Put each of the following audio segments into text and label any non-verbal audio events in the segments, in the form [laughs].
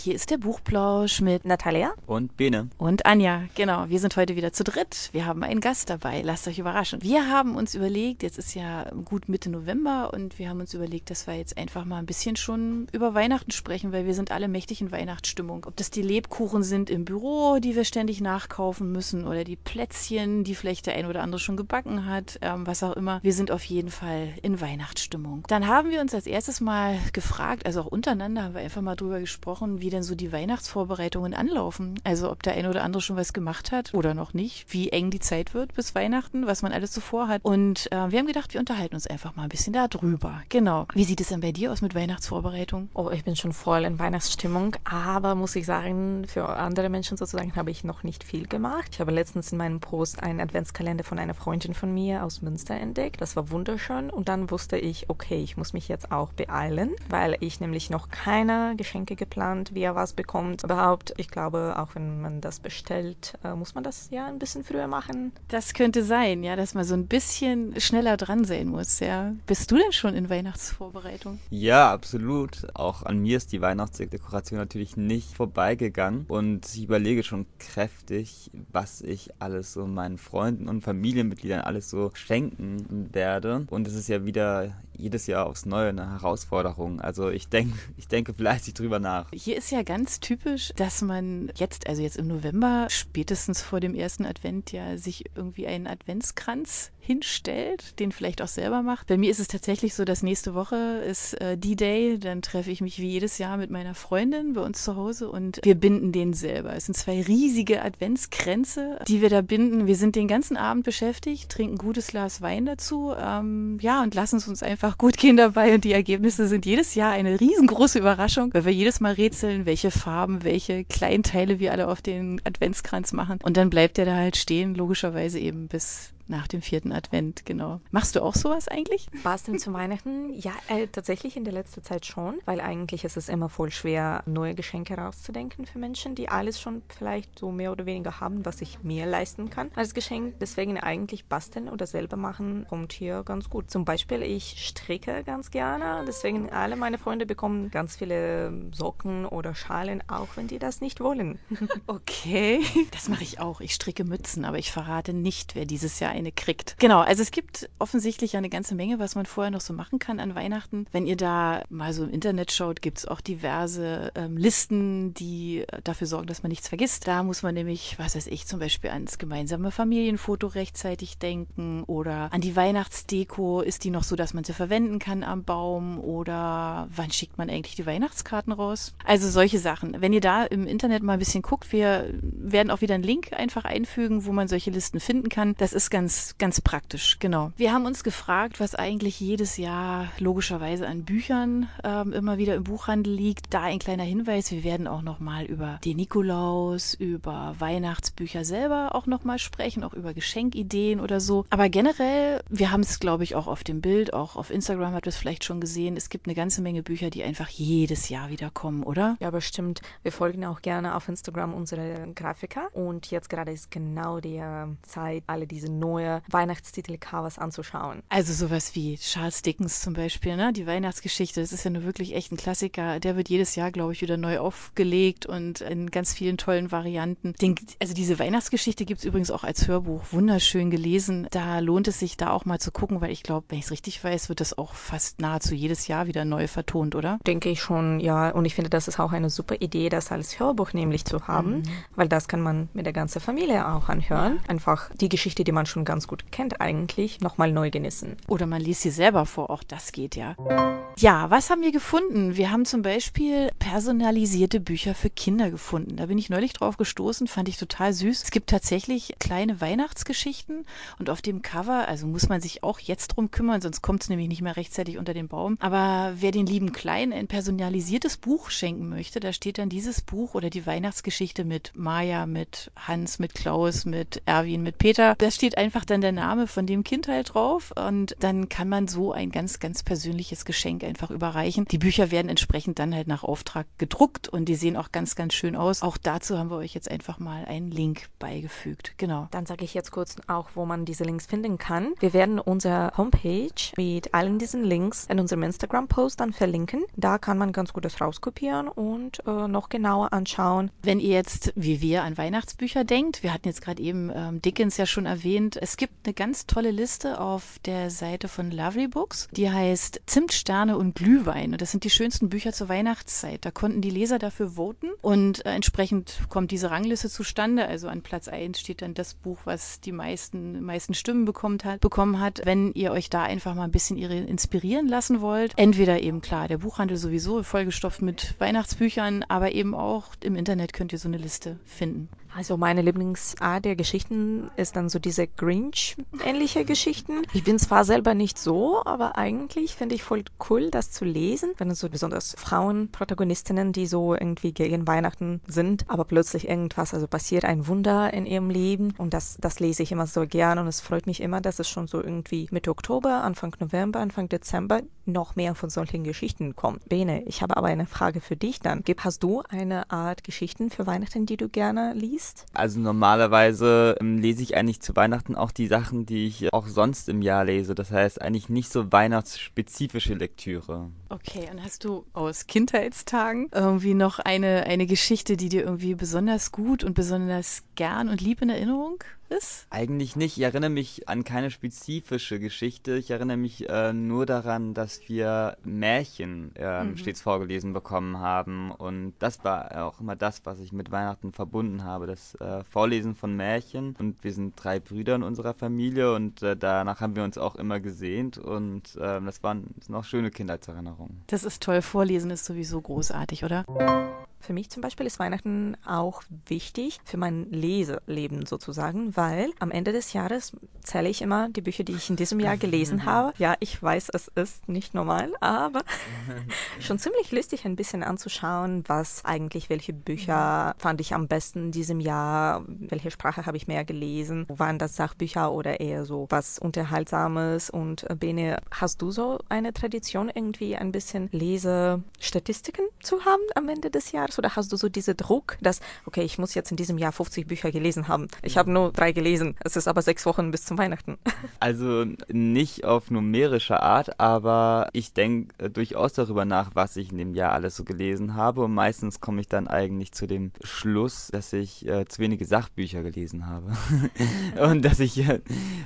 hier ist der Buchplausch mit Natalia und Bene und Anja. Genau, wir sind heute wieder zu dritt. Wir haben einen Gast dabei. Lasst euch überraschen. Wir haben uns überlegt, jetzt ist ja gut Mitte November und wir haben uns überlegt, dass wir jetzt einfach mal ein bisschen schon über Weihnachten sprechen, weil wir sind alle mächtig in Weihnachtsstimmung. Ob das die Lebkuchen sind im Büro, die wir ständig nachkaufen müssen oder die Plätzchen, die vielleicht der ein oder andere schon gebacken hat, ähm, was auch immer. Wir sind auf jeden Fall in Weihnachtsstimmung. Dann haben wir uns als erstes mal gefragt, also auch untereinander haben wir einfach mal drüber gesprochen, wie denn so die Weihnachtsvorbereitungen anlaufen. Also ob der eine oder andere schon was gemacht hat oder noch nicht, wie eng die Zeit wird bis Weihnachten, was man alles so vorhat. Und äh, wir haben gedacht, wir unterhalten uns einfach mal ein bisschen darüber. Genau. Wie sieht es denn bei dir aus mit Weihnachtsvorbereitung? Oh, ich bin schon voll in Weihnachtsstimmung, aber muss ich sagen, für andere Menschen sozusagen habe ich noch nicht viel gemacht. Ich habe letztens in meinem Post einen Adventskalender von einer Freundin von mir aus Münster entdeckt. Das war wunderschön und dann wusste ich, okay, ich muss mich jetzt auch beeilen, weil ich nämlich noch keine Geschenke geplant, wie er was bekommt. Überhaupt, ich glaube, auch wenn man das bestellt, äh, muss man das ja ein bisschen früher machen. Das könnte sein, ja, dass man so ein bisschen schneller dran sein muss, ja. Bist du denn schon in Weihnachtsvorbereitung? Ja, absolut. Auch an mir ist die Weihnachtsdekoration natürlich nicht vorbeigegangen und ich überlege schon kräftig, was ich alles so meinen Freunden und Familienmitgliedern alles so schenken werde. Und es ist ja wieder jedes Jahr aufs Neue eine Herausforderung. Also ich denke, [laughs] ich denke fleißig drüber nach. Hier ist ja ganz typisch, dass man jetzt, also jetzt im November, spätestens vor dem ersten Advent ja sich irgendwie einen Adventskranz hinstellt, den vielleicht auch selber macht. Bei mir ist es tatsächlich so, dass nächste Woche ist äh, D-Day, dann treffe ich mich wie jedes Jahr mit meiner Freundin bei uns zu Hause und wir binden den selber. Es sind zwei riesige Adventskränze, die wir da binden. Wir sind den ganzen Abend beschäftigt, trinken ein gutes Glas Wein dazu, ähm, ja, und lassen es uns einfach gut gehen dabei und die Ergebnisse sind jedes Jahr eine riesengroße Überraschung, weil wir jedes Mal rätseln, welche Farben, welche Kleinteile wir alle auf den Adventskranz machen. Und dann bleibt der da halt stehen, logischerweise eben bis nach dem vierten Advent, genau. Machst du auch sowas eigentlich? Basteln zu Weihnachten? Ja, äh, tatsächlich in der letzten Zeit schon, weil eigentlich ist es immer voll schwer, neue Geschenke rauszudenken für Menschen, die alles schon vielleicht so mehr oder weniger haben, was ich mir leisten kann als Geschenk. Deswegen eigentlich basteln oder selber machen kommt hier ganz gut. Zum Beispiel, ich stricke ganz gerne, deswegen alle meine Freunde bekommen ganz viele Socken oder Schalen, auch wenn die das nicht wollen. [laughs] okay, das mache ich auch. Ich stricke Mützen, aber ich verrate nicht, wer dieses Jahr eine kriegt. Genau, also es gibt offensichtlich eine ganze Menge, was man vorher noch so machen kann an Weihnachten. Wenn ihr da mal so im Internet schaut, gibt es auch diverse ähm, Listen, die äh, dafür sorgen, dass man nichts vergisst. Da muss man nämlich, was weiß ich, zum Beispiel ans gemeinsame Familienfoto rechtzeitig denken oder an die Weihnachtsdeko. Ist die noch so, dass man sie verwenden kann am Baum oder wann schickt man eigentlich die Weihnachtskarten raus? Also solche Sachen. Wenn ihr da im Internet mal ein bisschen guckt, wir werden auch wieder einen Link einfach einfügen, wo man solche Listen finden kann. Das ist ganz ganz, ganz praktisch, genau. Wir haben uns gefragt, was eigentlich jedes Jahr logischerweise an Büchern ähm, immer wieder im Buchhandel liegt. Da ein kleiner Hinweis, wir werden auch nochmal über den Nikolaus, über Weihnachtsbücher selber auch nochmal sprechen, auch über Geschenkideen oder so. Aber generell, wir haben es, glaube ich, auch auf dem Bild, auch auf Instagram habt ihr es vielleicht schon gesehen, es gibt eine ganze Menge Bücher, die einfach jedes Jahr wieder kommen, oder? Ja, bestimmt. Wir folgen auch gerne auf Instagram unsere Grafiker und jetzt gerade ist genau die Zeit, alle diese neuen neue Weihnachtstitel-Covers anzuschauen. Also sowas wie Charles Dickens zum Beispiel, ne? Die Weihnachtsgeschichte, das ist ja nur wirklich echt ein Klassiker. Der wird jedes Jahr, glaube ich, wieder neu aufgelegt und in ganz vielen tollen Varianten. Den, also diese Weihnachtsgeschichte gibt es übrigens auch als Hörbuch. Wunderschön gelesen. Da lohnt es sich da auch mal zu gucken, weil ich glaube, wenn ich es richtig weiß, wird das auch fast nahezu jedes Jahr wieder neu vertont, oder? Denke ich schon, ja. Und ich finde, das ist auch eine super Idee, das als Hörbuch nämlich zu haben, mhm. weil das kann man mit der ganzen Familie auch anhören. Ja. Einfach die Geschichte, die man schon ganz gut kennt eigentlich, nochmal neu genießen. Oder man liest sie selber vor, auch das geht ja. Ja, was haben wir gefunden? Wir haben zum Beispiel personalisierte Bücher für Kinder gefunden. Da bin ich neulich drauf gestoßen, fand ich total süß. Es gibt tatsächlich kleine Weihnachtsgeschichten und auf dem Cover, also muss man sich auch jetzt drum kümmern, sonst kommt es nämlich nicht mehr rechtzeitig unter den Baum. Aber wer den lieben Kleinen ein personalisiertes Buch schenken möchte, da steht dann dieses Buch oder die Weihnachtsgeschichte mit Maya, mit Hans, mit Klaus, mit Erwin, mit Peter. Das steht einfach einfach dann der Name von dem Kind halt drauf und dann kann man so ein ganz, ganz persönliches Geschenk einfach überreichen. Die Bücher werden entsprechend dann halt nach Auftrag gedruckt und die sehen auch ganz, ganz schön aus. Auch dazu haben wir euch jetzt einfach mal einen Link beigefügt. Genau. Dann sage ich jetzt kurz auch, wo man diese Links finden kann. Wir werden unsere Homepage mit allen diesen Links in unserem Instagram-Post dann verlinken. Da kann man ganz gut das rauskopieren und äh, noch genauer anschauen. Wenn ihr jetzt, wie wir, an Weihnachtsbücher denkt, wir hatten jetzt gerade eben ähm, Dickens ja schon erwähnt, es gibt eine ganz tolle Liste auf der Seite von Lovely Books, die heißt Zimtsterne und Glühwein. Und das sind die schönsten Bücher zur Weihnachtszeit. Da konnten die Leser dafür voten und äh, entsprechend kommt diese Rangliste zustande. Also an Platz 1 steht dann das Buch, was die meisten, meisten Stimmen bekommt hat, bekommen hat. Wenn ihr euch da einfach mal ein bisschen inspirieren lassen wollt, entweder eben klar, der Buchhandel sowieso vollgestopft mit Weihnachtsbüchern, aber eben auch im Internet könnt ihr so eine Liste finden. Also meine Lieblingsart der Geschichten ist dann so diese Grinch-ähnliche Geschichten. Ich bin zwar selber nicht so, aber eigentlich finde ich voll cool, das zu lesen. Wenn es so besonders Frauenprotagonistinnen, die so irgendwie gegen Weihnachten sind, aber plötzlich irgendwas, also passiert ein Wunder in ihrem Leben und das, das lese ich immer so gern und es freut mich immer, dass es schon so irgendwie Mitte Oktober, Anfang November, Anfang Dezember noch mehr von solchen Geschichten kommt. Bene, ich habe aber eine Frage für dich dann. Hast du eine Art Geschichten für Weihnachten, die du gerne liest? Liest? Also normalerweise ähm, lese ich eigentlich zu Weihnachten auch die Sachen, die ich auch sonst im Jahr lese. Das heißt eigentlich nicht so weihnachtsspezifische Lektüre. Okay, und hast du aus Kindheitstagen irgendwie noch eine, eine Geschichte, die dir irgendwie besonders gut und besonders gern und lieb in Erinnerung ist? Eigentlich nicht. Ich erinnere mich an keine spezifische Geschichte. Ich erinnere mich äh, nur daran, dass wir Märchen äh, mhm. stets vorgelesen bekommen haben. Und das war auch immer das, was ich mit Weihnachten verbunden habe. Das äh, Vorlesen von Märchen. Und wir sind drei Brüder in unserer Familie und äh, danach haben wir uns auch immer gesehnt. Und ähm, das waren noch schöne Kindheitserinnerungen. Das ist toll. Vorlesen ist sowieso großartig, oder? Für mich zum Beispiel ist Weihnachten auch wichtig für mein Leseleben sozusagen, weil am Ende des Jahres zähle ich immer die Bücher, die ich in diesem Jahr gelesen [laughs] habe. Ja, ich weiß, es ist nicht normal, aber [laughs] schon ziemlich lustig ein bisschen anzuschauen, was eigentlich, welche Bücher fand ich am besten in diesem Jahr, welche Sprache habe ich mehr gelesen, waren das Sachbücher oder eher so was Unterhaltsames. Und äh, Bene, hast du so eine Tradition, irgendwie ein bisschen Lesestatistiken zu haben am Ende des Jahres? Oder hast du so diesen Druck, dass, okay, ich muss jetzt in diesem Jahr 50 Bücher gelesen haben. Ich habe nur drei gelesen. Es ist aber sechs Wochen bis zum Weihnachten. [laughs] Also nicht auf numerische Art, aber ich denke äh, durchaus darüber nach, was ich in dem Jahr alles so gelesen habe. Und meistens komme ich dann eigentlich zu dem Schluss, dass ich äh, zu wenige Sachbücher gelesen habe. [laughs] und dass ich äh,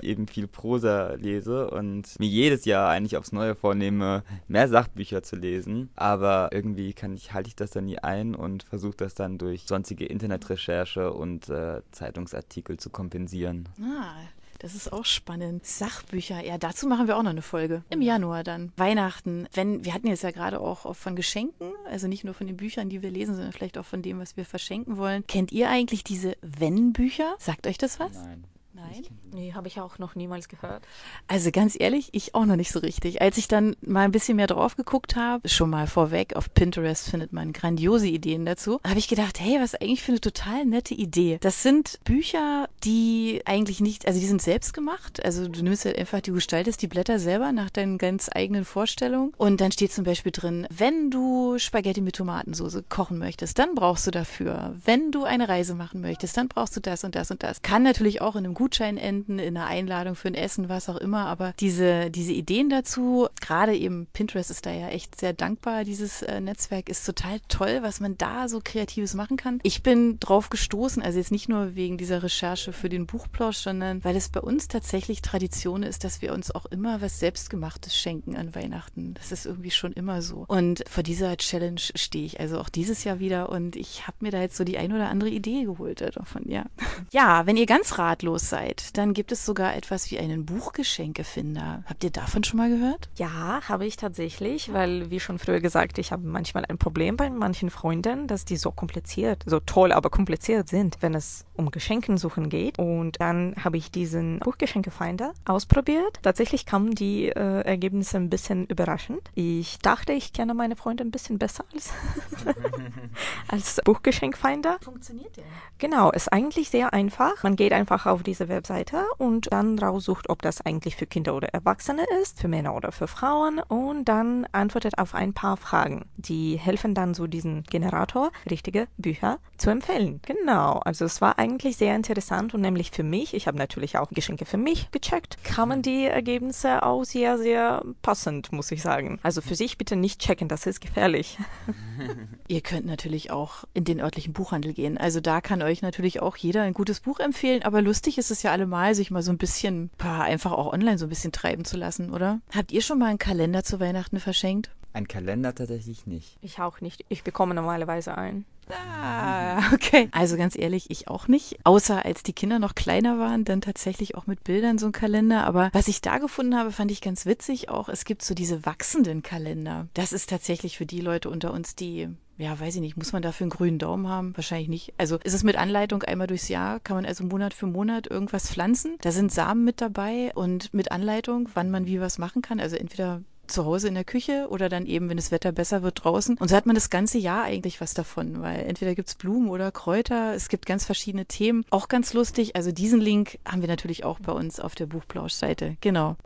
eben viel Prosa lese und mir jedes Jahr eigentlich aufs Neue vornehme, mehr Sachbücher zu lesen. Aber irgendwie kann ich, halte ich das dann nie ein und versuche das dann durch sonstige Internetrecherche und äh, Zeitungsartikel zu kompensieren. Ah, das ist auch spannend. Sachbücher, ja, dazu machen wir auch noch eine Folge. Im Januar dann. Weihnachten. Wenn, wir hatten jetzt ja gerade auch von Geschenken, also nicht nur von den Büchern, die wir lesen, sondern vielleicht auch von dem, was wir verschenken wollen. Kennt ihr eigentlich diese Wenn-Bücher? Sagt euch das was? Nein. Nein? Nee, habe ich auch noch niemals gehört. Also ganz ehrlich, ich auch noch nicht so richtig. Als ich dann mal ein bisschen mehr drauf geguckt habe, schon mal vorweg, auf Pinterest findet man grandiose Ideen dazu, habe ich gedacht, hey, was eigentlich für eine total nette Idee. Das sind Bücher, die eigentlich nicht, also die sind selbst gemacht. Also du nimmst halt einfach, du gestaltest die Blätter selber nach deinen ganz eigenen Vorstellungen. Und dann steht zum Beispiel drin, wenn du Spaghetti mit Tomatensauce kochen möchtest, dann brauchst du dafür. Wenn du eine Reise machen möchtest, dann brauchst du das und das und das. Kann natürlich auch in einem guten Gutschein enden, in einer Einladung für ein Essen, was auch immer. Aber diese, diese Ideen dazu, gerade eben Pinterest ist da ja echt sehr dankbar. Dieses äh, Netzwerk ist total toll, was man da so Kreatives machen kann. Ich bin drauf gestoßen, also jetzt nicht nur wegen dieser Recherche für den Buchplausch, sondern weil es bei uns tatsächlich Tradition ist, dass wir uns auch immer was Selbstgemachtes schenken an Weihnachten. Das ist irgendwie schon immer so. Und vor dieser Challenge stehe ich also auch dieses Jahr wieder und ich habe mir da jetzt so die ein oder andere Idee geholt davon, ja. Ja, wenn ihr ganz ratlos seid, seid, dann gibt es sogar etwas wie einen Buchgeschenkefinder. Habt ihr davon schon mal gehört? Ja, habe ich tatsächlich, weil wie schon früher gesagt, ich habe manchmal ein Problem bei manchen Freunden, dass die so kompliziert, so toll, aber kompliziert sind, wenn es um Geschenkensuchen geht. Und dann habe ich diesen Buchgeschenkefinder ausprobiert. Tatsächlich kamen die äh, Ergebnisse ein bisschen überraschend. Ich dachte, ich kenne meine Freunde ein bisschen besser als, [laughs] als Buchgeschenkfinder. Funktioniert der? Genau, ist eigentlich sehr einfach. Man geht einfach auf die diese Webseite und dann raussucht, ob das eigentlich für Kinder oder Erwachsene ist, für Männer oder für Frauen und dann antwortet auf ein paar Fragen. Die helfen dann so diesen Generator, richtige Bücher zu empfehlen. Genau, also es war eigentlich sehr interessant und nämlich für mich, ich habe natürlich auch Geschenke für mich gecheckt, kamen die Ergebnisse auch sehr, sehr passend, muss ich sagen. Also für sich bitte nicht checken, das ist gefährlich. [laughs] Ihr könnt natürlich auch in den örtlichen Buchhandel gehen. Also da kann euch natürlich auch jeder ein gutes Buch empfehlen, aber lustig ist es ja allemal, sich mal so ein bisschen, einfach auch online so ein bisschen treiben zu lassen, oder? Habt ihr schon mal einen Kalender zu Weihnachten verschenkt? Ein Kalender tatsächlich nicht. Ich auch nicht. Ich bekomme normalerweise einen. Ah, okay. Also ganz ehrlich, ich auch nicht. Außer als die Kinder noch kleiner waren, dann tatsächlich auch mit Bildern so ein Kalender. Aber was ich da gefunden habe, fand ich ganz witzig auch. Es gibt so diese wachsenden Kalender. Das ist tatsächlich für die Leute unter uns, die ja, weiß ich nicht, muss man dafür einen grünen Daumen haben? Wahrscheinlich nicht. Also ist es mit Anleitung einmal durchs Jahr, kann man also Monat für Monat irgendwas pflanzen. Da sind Samen mit dabei und mit Anleitung, wann man wie was machen kann. Also entweder zu Hause in der Küche oder dann eben, wenn das Wetter besser wird, draußen. Und so hat man das ganze Jahr eigentlich was davon, weil entweder gibt's Blumen oder Kräuter, es gibt ganz verschiedene Themen. Auch ganz lustig, also diesen Link haben wir natürlich auch bei uns auf der Buchplausch-Seite. Genau.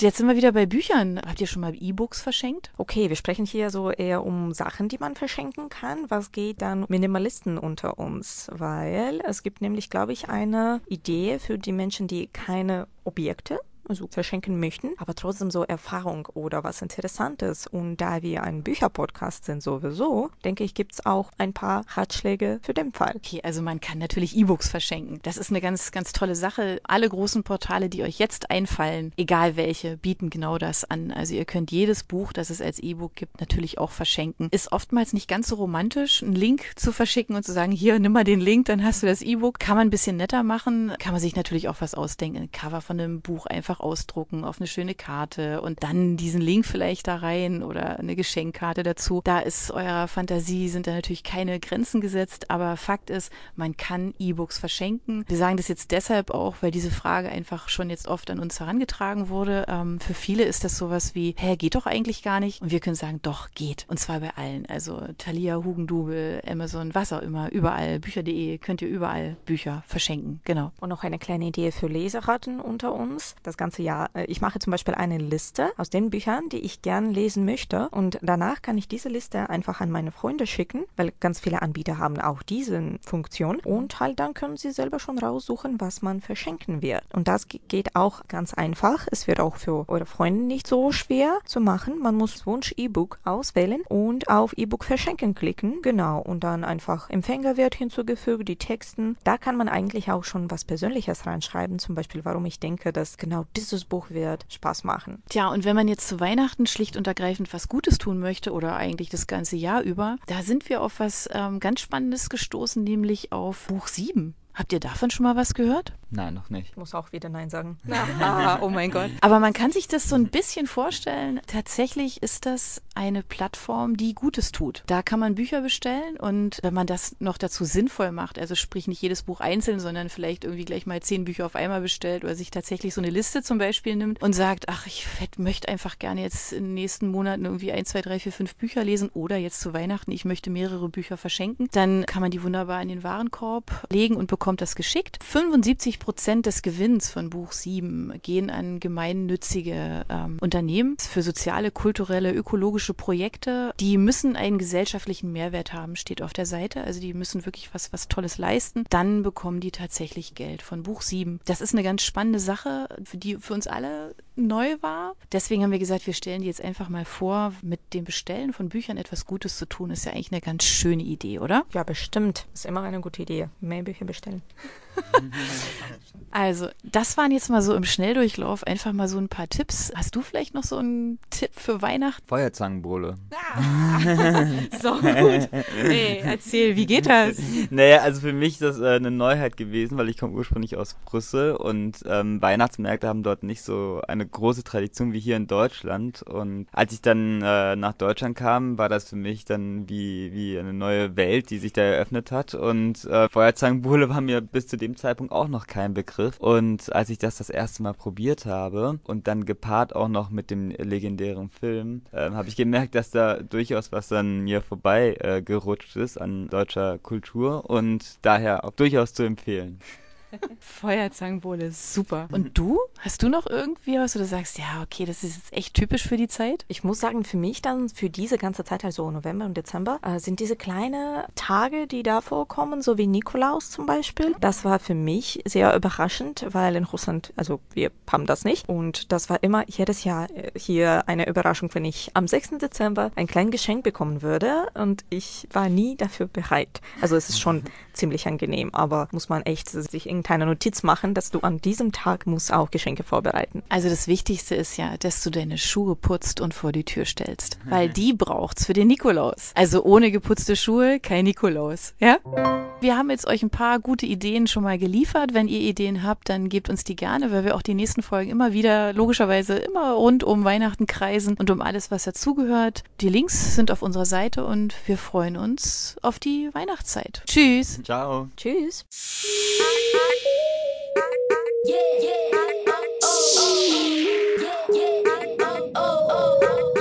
Jetzt sind wir wieder bei Büchern. Habt ihr schon mal E-Books verschenkt? Okay, wir sprechen hier so eher um Sachen, die man verschenken kann. Was geht dann Minimalisten unter uns? Weil es gibt nämlich, glaube ich, eine Idee für die Menschen, die keine Objekte also verschenken möchten, aber trotzdem so Erfahrung oder was Interessantes. Und da wir ein Bücherpodcast sind sowieso, denke ich, gibt es auch ein paar Ratschläge für den Fall. Okay, also man kann natürlich E-Books verschenken. Das ist eine ganz, ganz tolle Sache. Alle großen Portale, die euch jetzt einfallen, egal welche, bieten genau das an. Also ihr könnt jedes Buch, das es als E-Book gibt, natürlich auch verschenken. Ist oftmals nicht ganz so romantisch, einen Link zu verschicken und zu sagen, hier, nimm mal den Link, dann hast du das E-Book. Kann man ein bisschen netter machen, kann man sich natürlich auch was ausdenken. Ein Cover von einem Buch einfach einfach ausdrucken auf eine schöne Karte und dann diesen Link vielleicht da rein oder eine Geschenkkarte dazu. Da ist eurer Fantasie, sind da natürlich keine Grenzen gesetzt, aber Fakt ist, man kann E-Books verschenken. Wir sagen das jetzt deshalb auch, weil diese Frage einfach schon jetzt oft an uns herangetragen wurde. Ähm, für viele ist das sowas wie, hä, geht doch eigentlich gar nicht. Und wir können sagen, doch, geht. Und zwar bei allen. Also Thalia, Hugendubel, Amazon, was auch immer, überall, bücher.de, könnt ihr überall Bücher verschenken. Genau. Und noch eine kleine Idee für Leseratten unter uns. Das ganze Jahr. Äh, ich mache zum Beispiel eine Liste aus den Büchern, die ich gern lesen möchte und danach kann ich diese Liste einfach an meine Freunde schicken, weil ganz viele Anbieter haben auch diese Funktion und halt dann können sie selber schon raussuchen, was man verschenken wird. Und das geht auch ganz einfach. Es wird auch für eure Freunde nicht so schwer zu machen. Man muss Wunsch E-Book auswählen und auf E-Book verschenken klicken. Genau. Und dann einfach Empfängerwert hinzugefügt, die Texten. Da kann man eigentlich auch schon was Persönliches reinschreiben. Zum Beispiel, warum ich denke, dass genau dieses Buch wird Spaß machen. Tja, und wenn man jetzt zu Weihnachten schlicht und ergreifend was Gutes tun möchte oder eigentlich das ganze Jahr über, da sind wir auf was ähm, ganz Spannendes gestoßen, nämlich auf Buch 7. Habt ihr davon schon mal was gehört? Nein, noch nicht. Ich muss auch wieder Nein sagen. [laughs] Ah, oh mein Gott. Aber man kann sich das so ein bisschen vorstellen. Tatsächlich ist das eine Plattform, die Gutes tut. Da kann man Bücher bestellen und wenn man das noch dazu sinnvoll macht, also sprich nicht jedes Buch einzeln, sondern vielleicht irgendwie gleich mal zehn Bücher auf einmal bestellt oder sich tatsächlich so eine Liste zum Beispiel nimmt und sagt, ach, ich möchte einfach gerne jetzt in den nächsten Monaten irgendwie ein, zwei, drei, vier, fünf Bücher lesen oder jetzt zu Weihnachten, ich möchte mehrere Bücher verschenken, dann kann man die wunderbar in den Warenkorb legen und bekommt das geschickt. 75 Prozent des Gewinns von Buch 7 gehen an gemeinnützige ähm, Unternehmen für soziale, kulturelle, ökologische Projekte. Die müssen einen gesellschaftlichen Mehrwert haben, steht auf der Seite. Also die müssen wirklich was, was Tolles leisten. Dann bekommen die tatsächlich Geld von Buch 7. Das ist eine ganz spannende Sache, für die für uns alle neu war. Deswegen haben wir gesagt, wir stellen die jetzt einfach mal vor, mit dem Bestellen von Büchern etwas Gutes zu tun, ist ja eigentlich eine ganz schöne Idee, oder? Ja, bestimmt. Ist immer eine gute Idee. Mehr Bücher bestellen. [laughs] Also, das waren jetzt mal so im Schnelldurchlauf einfach mal so ein paar Tipps. Hast du vielleicht noch so einen Tipp für Weihnachten? Feuerzangenbowle. Ah, [laughs] so gut. Nee, erzähl, wie geht das? [laughs] Naja, also für mich ist das äh, eine Neuheit gewesen, weil ich komme ursprünglich aus Brüssel und ähm, Weihnachtsmärkte haben dort nicht so eine große Tradition wie hier in Deutschland. Und als ich dann äh, nach Deutschland kam, war das für mich dann wie, wie eine neue Welt, die sich da eröffnet hat. Und äh, Feuerzangenbowle [laughs] war mir bis zu dem Zeitpunkt auch noch kein Begriff. Und als ich das das erste Mal probiert habe und dann gepaart auch noch mit dem legendären Film, äh, habe ich gemerkt, dass da durchaus was an mir vorbei äh, gerutscht ist an deutscher Kultur und daher auch durchaus zu empfehlen. Feuerzangenbowle, super. Und du? Hast du noch irgendwie was, wo du sagst, ja, okay, das ist jetzt echt typisch für die Zeit? Ich muss sagen, für mich dann, für diese ganze Zeit, also November und Dezember, äh, sind diese kleinen Tage, die da vorkommen, so wie Nikolaus zum Beispiel. Das war für mich sehr überraschend, weil in Russland, also wir haben das nicht. Und das war immer jedes Jahr äh, hier eine Überraschung, wenn ich am 6. Dezember ein kleines Geschenk bekommen würde. Und ich war nie dafür bereit. Also es ist schon [laughs] ziemlich angenehm, aber muss man echt sich irgendeine Notiz machen, dass du an diesem Tag musst auch Geschenke vorbereiten. Also das Wichtigste ist ja, dass du deine Schuhe putzt und vor die Tür stellst, weil die braucht's für den Nikolaus. Also ohne geputzte Schuhe kein Nikolaus, ja? Wir haben jetzt euch ein paar gute Ideen schon mal geliefert. Wenn ihr Ideen habt, dann gebt uns die gerne, weil wir auch die nächsten Folgen immer wieder logischerweise immer rund um Weihnachten kreisen und um alles, was dazugehört. Die Links sind auf unserer Seite und wir freuen uns auf die Weihnachtszeit. Tschüss. Ciao. Tschüss. Yeah, yeah, oh, oh, yeah, yeah, oh, oh.